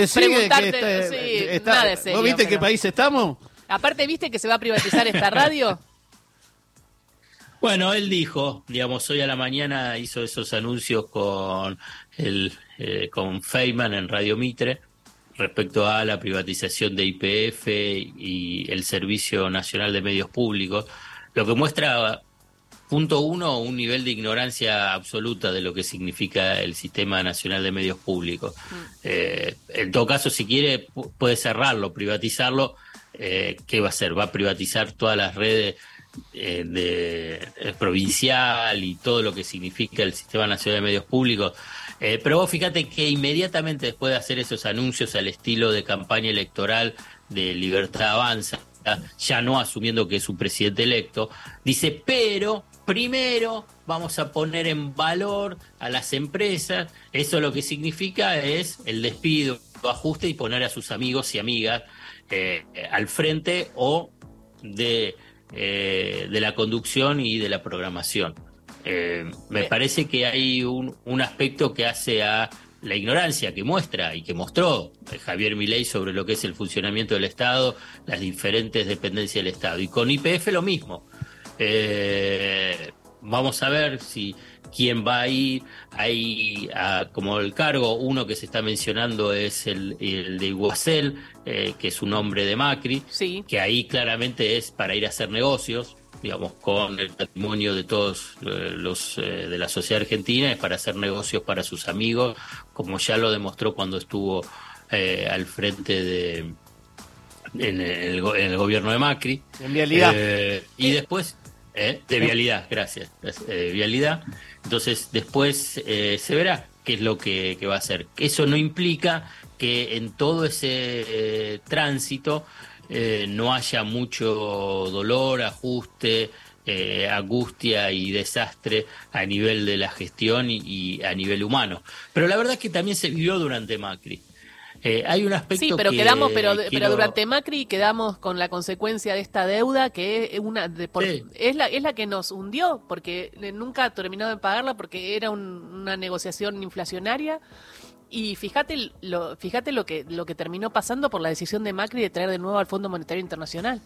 decir que, preguntarte, está- sí, está- nada de serio, ¿Vos viste en qué país estamos? Aparte, ¿viste que se va a privatizar esta radio? Bueno, él dijo, digamos, hoy a la mañana hizo esos anuncios con el eh, con Feynman en Radio Mitre respecto a la privatización de IPF y el Servicio Nacional de Medios Públicos, lo que muestra punto uno un nivel de ignorancia absoluta de lo que significa el Sistema Nacional de Medios Públicos. Eh, en todo caso, si quiere pu- puede cerrarlo, privatizarlo. Eh, ¿Qué va a hacer? Va a privatizar todas las redes eh, de eh, provincial y todo lo que significa el Sistema Nacional de Medios Públicos. Pero vos fíjate que inmediatamente después de hacer esos anuncios al estilo de campaña electoral de Libertad Avanza, ya no asumiendo que es un presidente electo, dice, pero primero vamos a poner en valor a las empresas, eso lo que significa es el despido, ajuste y poner a sus amigos y amigas eh, al frente o de, eh, de la conducción y de la programación. Eh, me parece que hay un, un aspecto que hace a la ignorancia que muestra y que mostró Javier Milei sobre lo que es el funcionamiento del Estado, las diferentes dependencias del Estado. Y con IPF lo mismo. Eh, vamos a ver si quién va a ir. Hay ah, como el cargo, uno que se está mencionando es el, el de Iguacel, eh, que es un hombre de Macri, Sí. que ahí claramente es para ir a hacer negocios, digamos, con el patrimonio de todos eh, los eh, de la sociedad argentina, es para hacer negocios para sus amigos, como ya lo demostró cuando estuvo al frente de en el, en el gobierno de Macri. En vialidad. Eh, y después, eh, de vialidad, gracias, eh, vialidad. Entonces, después se verá qué es lo que, que va a hacer. Eso no implica que en todo ese tránsito no haya mucho dolor, ajuste, eh, angustia y desastre a nivel de la gestión y, y a nivel humano. Pero la verdad es que también se vivió durante Macri. Eh, hay un aspecto Sí, pero que quedamos, pero, quiero- pero durante Macri quedamos con la consecuencia de esta deuda que es una de- por- Sí. es la es la que nos hundió porque nunca terminó de pagarla porque era un- una negociación inflacionaria y fíjate lo fíjate lo que lo que terminó pasando por la decisión de Macri de traer de nuevo al Fondo Monetario Internacional.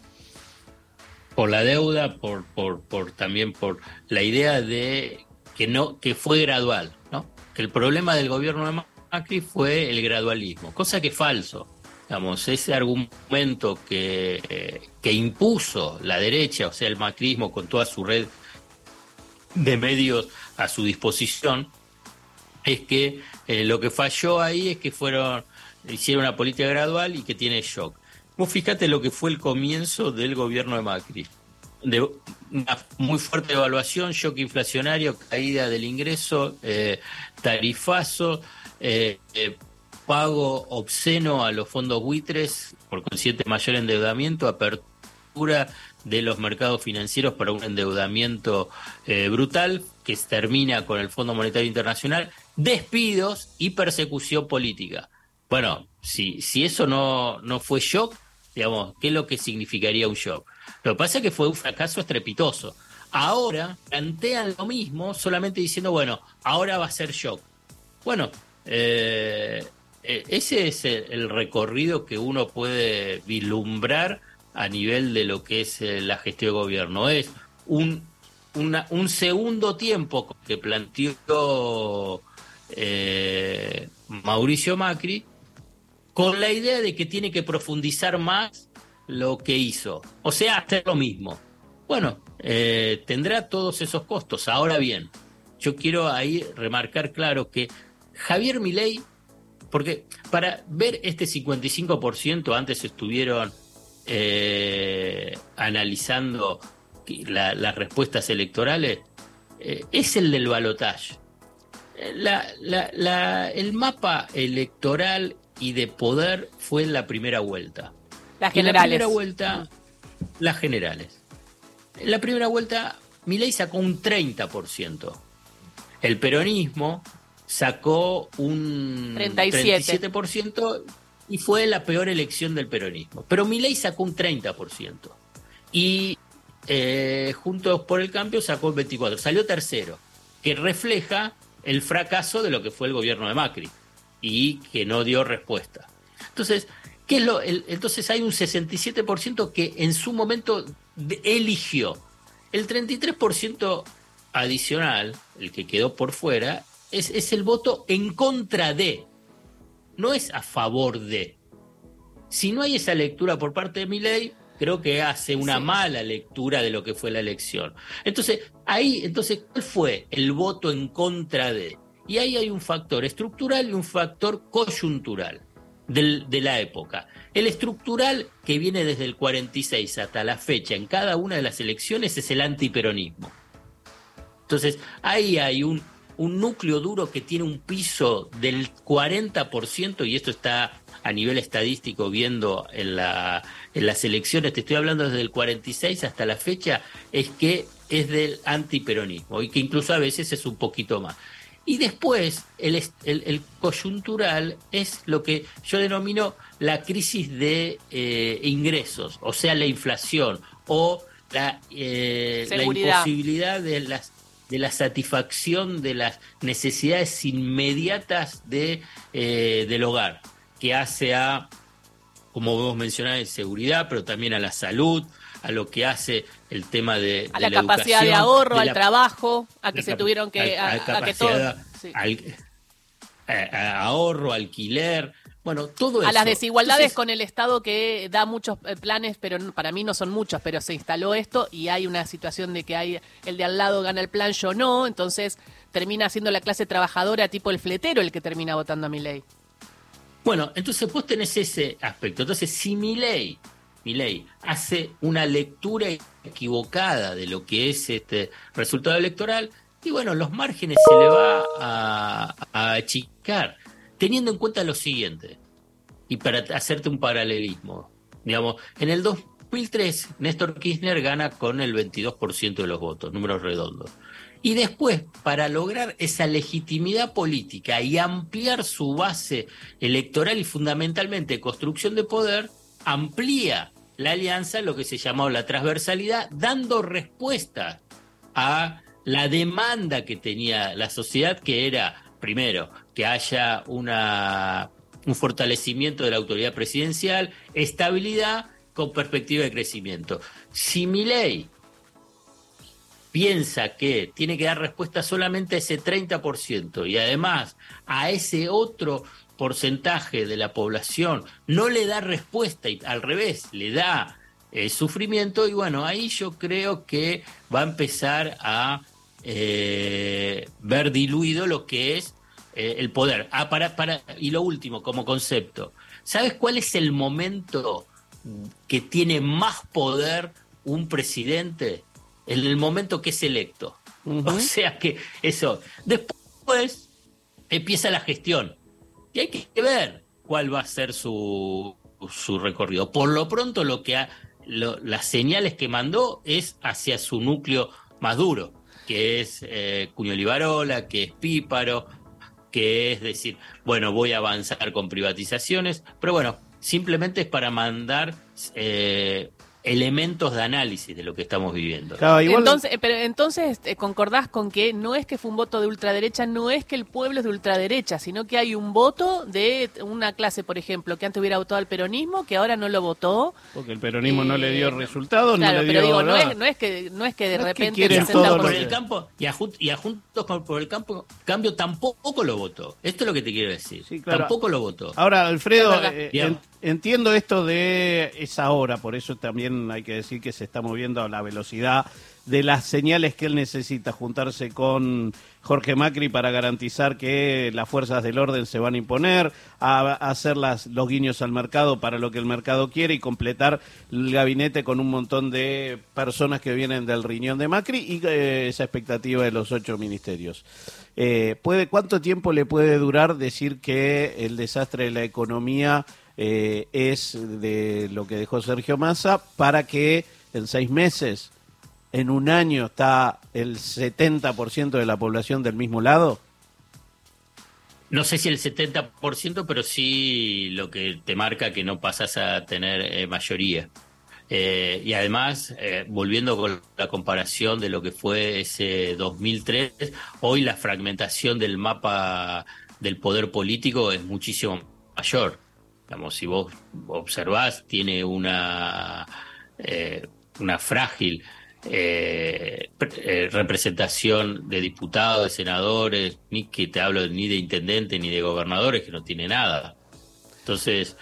por la deuda, por, por, por también por la idea de que no, que fue gradual, ¿no? Que el problema del gobierno de Macri fue el gradualismo, cosa que es falso. Digamos, ese argumento que, eh, que impuso la derecha, o sea, el macrismo con toda su red de medios a su disposición, es que eh, lo que falló ahí es que fueron hicieron una política gradual y que tiene shock. Vos fíjate lo que fue el comienzo del gobierno de Macri. De una muy fuerte evaluación, shock inflacionario, caída del ingreso, eh, tarifazo, eh, eh, pago obsceno a los fondos buitres, por consiguiente mayor endeudamiento, apertura de los mercados financieros para un endeudamiento eh, brutal que termina con el Fondo Monetario Internacional, despidos y persecución política. Bueno, si, si eso no, no fue shock, digamos, ¿qué es lo que significaría un shock? Lo que pasa es que fue un fracaso estrepitoso. Ahora plantean lo mismo, solamente diciendo, bueno, ahora va a ser shock. Bueno, eh, eh, ese es el, recorrido que uno puede vislumbrar a nivel de lo que es eh, la gestión de gobierno. Es un, un segundo tiempo que planteó Mauricio Macri con la idea de que tiene que profundizar más lo que hizo. O sea, hacer lo mismo. Bueno, tendrá todos esos costos. Ahora bien, yo quiero ahí remarcar claro que Javier Milei, porque para ver este 55%, antes estuvieron eh, analizando la- las respuestas electorales, eh, es el del balotaje. La- la- la- el mapa electoral y de poder fue en la primera vuelta. Las En la generales. primera vuelta, las generales. En la primera vuelta, Milei sacó un 30%. El peronismo sacó un 37. 37% y fue la peor elección del peronismo. Pero Milei sacó un 30%. Y eh, Juntos por el Cambio sacó el 24%. Salió tercero, que refleja el fracaso de lo que fue el gobierno de Macri y que no dio respuesta. Entonces, ¿qué es lo, entonces hay un 67% que en su momento eligió. El 33% adicional, el que quedó por fuera, es, es el voto en contra de, no es a favor de. Si no hay esa lectura por parte de mi ley, creo que hace una mala lectura de lo que fue la elección. Entonces, ahí, entonces, ¿cuál fue el voto en contra de? Y ahí hay un factor estructural y un factor coyuntural de la época. El estructural que viene desde el 46 hasta la fecha en cada una de las elecciones es el antiperonismo. Entonces, ahí hay un, un núcleo duro que tiene un piso del 40%, y esto está a nivel estadístico viendo en, la, en las elecciones, te estoy hablando desde el 46 hasta la fecha, es que es del antiperonismo y que incluso a veces es un poquito más. Y después, el, el, coyuntural es lo que yo denomino la crisis de eh, ingresos, o sea, la inflación o la, eh, la imposibilidad de las de la satisfacción de las necesidades inmediatas de, eh, del hogar, que hace a, como vos mencionás, seguridad, pero también a la salud, a lo que hace el tema de, a la, capacidad de ahorro, al trabajo, a que se tuvieron que a, que todo, ahorro, alquiler, bueno, todo a las desigualdades con el Estado que da muchos eh, planes, pero para mí no son muchos, pero se instaló esto y hay una situación de que hay el de al lado gana el plan, yo no, entonces termina siendo la clase trabajadora tipo el fletero el que termina votando a mi ley. Bueno, entonces vos tenés ese aspecto. Entonces, si mi ley mi ley hace una lectura equivocada de lo que es este resultado electoral, y bueno, los márgenes se le va a, achicar, teniendo en cuenta lo siguiente, y para hacerte un paralelismo, digamos, en el 2003 Néstor Kirchner gana con el 22% de los votos, números redondos. Y después, para lograr esa legitimidad política y ampliar su base electoral y fundamentalmente construcción de poder, amplía la alianza lo que se llamó la transversalidad, dando respuesta a la demanda que tenía la sociedad, que era, primero, que haya un fortalecimiento de la autoridad presidencial, estabilidad con perspectiva de crecimiento. Si mi ley piensa que tiene que dar respuesta solamente a ese 30% y además a ese otro porcentaje de la población no le da respuesta y al revés, le da eh, sufrimiento y bueno, ahí yo creo que va a empezar a eh, ver diluido lo que es eh, el poder. Ah, para, para, y lo último, como concepto, ¿sabes cuál es el momento que tiene más poder un presidente? En el momento que es electo. O sea que eso. Después empieza la gestión y hay que ver cuál va a ser su, su recorrido. Por lo pronto, lo que ha, las señales que mandó es hacia su núcleo más duro, que es eh, Cuño Libarola, que es Píparo, que es decir, bueno, voy a avanzar con privatizaciones, pero bueno, simplemente es para mandar eh, elementos de análisis de lo que estamos viviendo. Entonces, pero entonces eh, concordás con que no es que fue un voto de ultraderecha, no es que el pueblo es de ultraderecha, sino que hay un voto de una clase, por ejemplo, que antes hubiera votado al peronismo, que ahora no lo votó. Porque el peronismo no le dio eh, resultados, claro, no le pero digo, no es, no es que no es que de repente el por el campo y a, Juntos por el campo cambio tampoco lo votó. Esto es lo que te quiero decir. Tampoco lo votó. Ahora, Alfredo, eh, entiendo esto de esa hora, por eso también hay que decir que se está moviendo a la velocidad de las señales que él necesita, juntarse con Jorge Macri para garantizar que las fuerzas del orden se van a imponer, a, hacer los guiños al mercado para lo que el mercado quiere y completar el gabinete con un montón de personas que vienen del riñón de Macri y eh, esa expectativa de los ocho ministerios. Eh, ¿puede, ¿Cuánto tiempo le puede durar decir que el desastre de la economía eh, es de lo que dejó Sergio Massa para que en seis meses, en un año, está el 70% de la población del mismo lado? No sé si el 70%, pero sí lo que te marca que no pasas a tener eh, mayoría. Eh, y además, volviendo con la comparación de lo que fue ese 2003, hoy la fragmentación del mapa del poder político es muchísimo mayor. Digamos, si vos observás, tiene una, eh, una frágil eh, eh, representación de diputados, de senadores, ni que te hablo ni de intendentes ni de gobernadores, que no tiene nada. Entonces,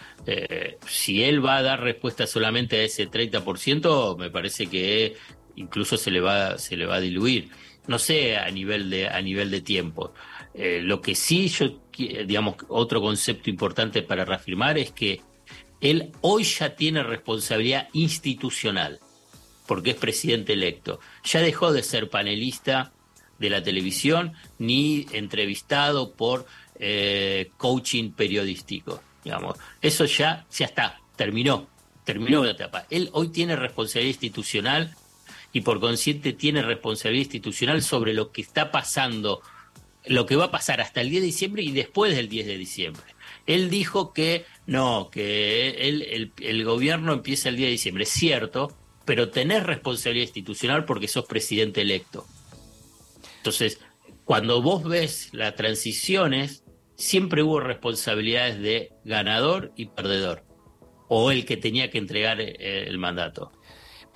si él va a dar respuesta solamente a ese 30%, me parece que incluso se le va, se le va a diluir. No sé a nivel de, a nivel de tiempo. Lo que sí yo, digamos, otro concepto importante para reafirmar es que él hoy ya tiene responsabilidad institucional porque es presidente electo. Ya dejó de ser panelista de la televisión ni entrevistado por eh, coaching periodístico. Digamos. Eso ya, ya está, terminó, terminó la etapa. Él hoy tiene responsabilidad institucional y por consciente tiene responsabilidad institucional sobre lo que está pasando, lo que va a pasar hasta el 10 de diciembre y después del 10 de diciembre. Él dijo que no, que el, el gobierno empieza el 10 de diciembre. Es cierto, pero tenés responsabilidad institucional porque sos presidente electo. Entonces, cuando vos ves las transiciones, siempre hubo responsabilidades de ganador y perdedor, o el que tenía que entregar eh, el mandato.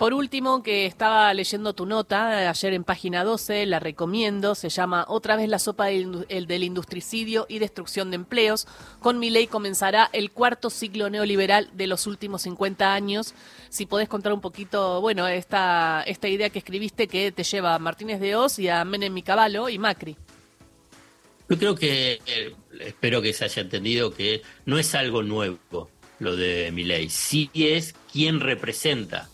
Por último, que estaba leyendo tu nota ayer en página 12, la recomiendo, se llama Otra vez la sopa del, del industricidio y destrucción de empleos. Con mi ley comenzará el cuarto ciclo neoliberal de los últimos 50 años. Si podés contar un poquito, bueno, esta, esta idea que escribiste que te lleva a Martínez de Oz y a Menem y Caballo y Macri. Yo creo que, eh, espero que se haya entendido que no es algo nuevo lo de mi ley, sí es quien representa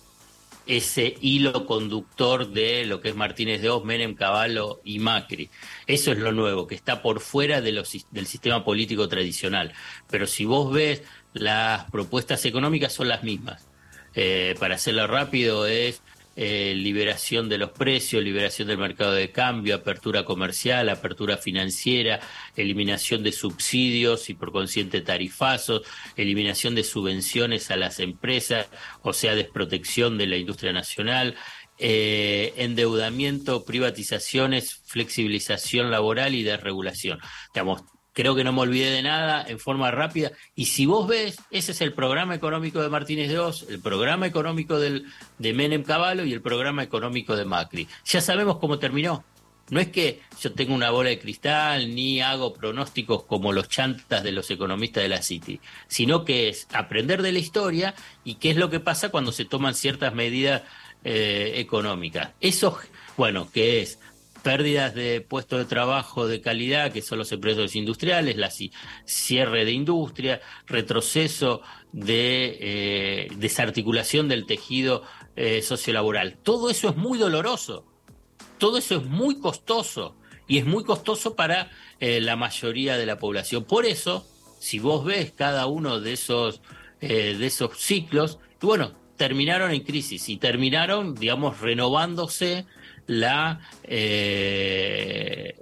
ese hilo conductor de lo que es Martínez de Oz, Menem, Caballo y Macri. Eso es lo nuevo, que está por fuera del sistema político tradicional. Pero si vos ves, las propuestas económicas son las mismas. Eh, para hacerlo rápido, es eh, liberación de los precios, liberación del mercado de cambio, apertura comercial, apertura financiera, eliminación de subsidios y por consciente tarifazos, eliminación de subvenciones a las empresas, o sea, desprotección de la industria nacional, eh, endeudamiento, privatizaciones, flexibilización laboral y desregulación. Creo que no me olvidé de nada en forma rápida. Y si vos ves, ese es el programa económico de Martínez de Oz, el programa económico del, de Menem Caballo y el programa económico de Macri. Ya sabemos cómo terminó. No es que yo tenga una bola de cristal ni hago pronósticos como los chantas de los economistas de la City, sino que es aprender de la historia y qué es lo que pasa cuando se toman ciertas medidas eh, económicas. Eso, bueno, que es pérdidas de puestos de trabajo de calidad, que son los empresarios industriales, la cierre de industria, retroceso de eh, desarticulación del tejido eh, sociolaboral. Todo eso es muy doloroso, todo eso es muy costoso y es muy costoso para eh, la mayoría de la población. Por eso, si vos ves cada uno de esos, de esos ciclos, bueno, terminaron en crisis y terminaron, digamos, renovándose la, eh,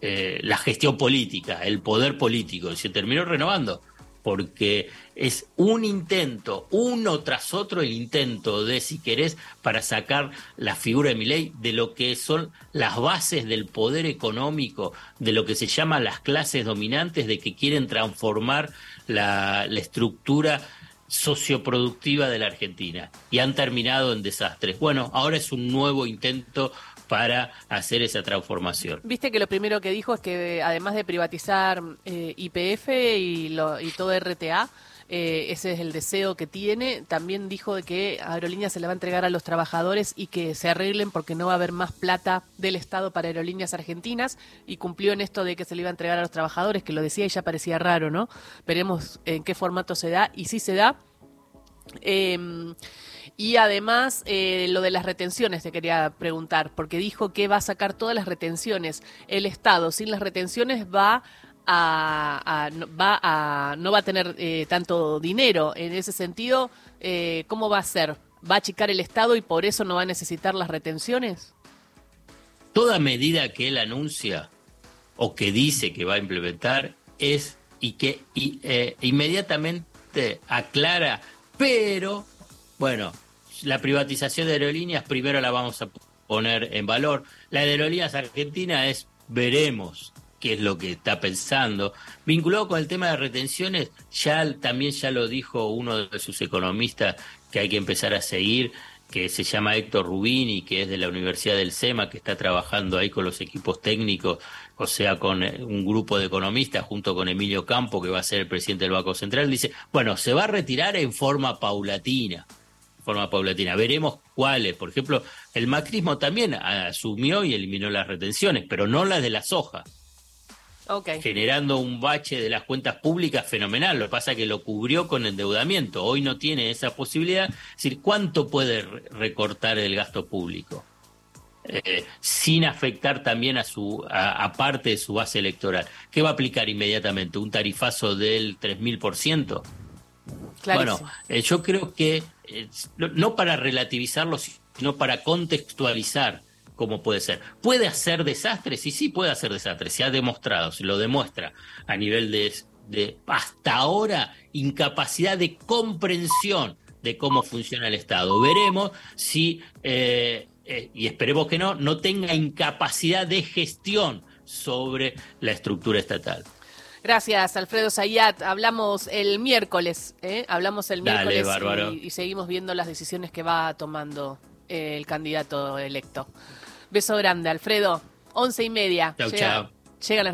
eh, la gestión política, el poder político, se terminó renovando, porque es un intento, uno tras otro el intento de, si querés, para sacar la figura de mi ley de lo que son las bases del poder económico, de lo que se llama las clases dominantes, de que quieren transformar la, la estructura socioproductiva de la Argentina y han terminado en desastres. Bueno, ahora es un nuevo intento para hacer esa transformación. Viste que lo primero que dijo es que además de privatizar eh, IPF y, y todo RTA, eh, ese es el deseo que tiene. También dijo de que Aerolíneas se le va a entregar a los trabajadores y que se arreglen porque no va a haber más plata del Estado para Aerolíneas Argentinas y cumplió en esto de que se le iba a entregar a los trabajadores, que lo decía y ya parecía raro, ¿no? Veremos en qué formato se da y si se da. Em, y además, eh, lo de las retenciones te quería preguntar, porque dijo que va a sacar todas las retenciones. El Estado sin las retenciones va a, va no va a tener eh, tanto dinero. En ese sentido, eh, ¿cómo va a ser? ¿Va a achicar el Estado y por eso no va a necesitar las retenciones? Toda medida que él anuncia o que dice que va a implementar es y que inmediatamente aclara pero, bueno, la privatización de aerolíneas primero la vamos a poner en valor. La de aerolíneas argentina es veremos, qué es lo que está pensando. Vinculado con el tema de retenciones, ya también ya lo dijo uno de sus economistas que hay que empezar a seguir, que se llama Héctor Rubini, que es de la Universidad del SEMA, que está trabajando ahí con los equipos técnicos, o sea, con eh, un grupo de economistas junto con Emilio Campo, que va a ser el presidente del Banco Central, dice, bueno, se va a retirar en forma paulatina forma paulatina. Veremos cuáles. Por ejemplo, el macrismo también asumió y eliminó las retenciones, pero no las de la soja. Generando un bache de las cuentas públicas fenomenal. Lo que pasa es que lo cubrió con endeudamiento. Hoy no tiene esa posibilidad. Es decir, ¿cuánto puede recortar el gasto público? Eh, sin afectar también a su a, parte de su base electoral. ¿Qué va a aplicar inmediatamente? ¿Un tarifazo del 3000%? Bueno, eh, yo creo que eh, no para relativizarlo, sino para contextualizar cómo puede ser. ¿Puede hacer desastres? Sí, sí puede hacer desastres, se ha demostrado, se lo demuestra a nivel de, de hasta ahora incapacidad de comprensión de cómo funciona el Estado. Veremos si, eh, eh, y esperemos que no, no tenga incapacidad de gestión sobre la estructura estatal. Gracias, Alfredo Zayat. Hablamos el miércoles, ¿eh? Hablamos el miércoles y, seguimos viendo las decisiones que va tomando el candidato electo. Beso grande, Alfredo. Once y media. Chau, chao. Llega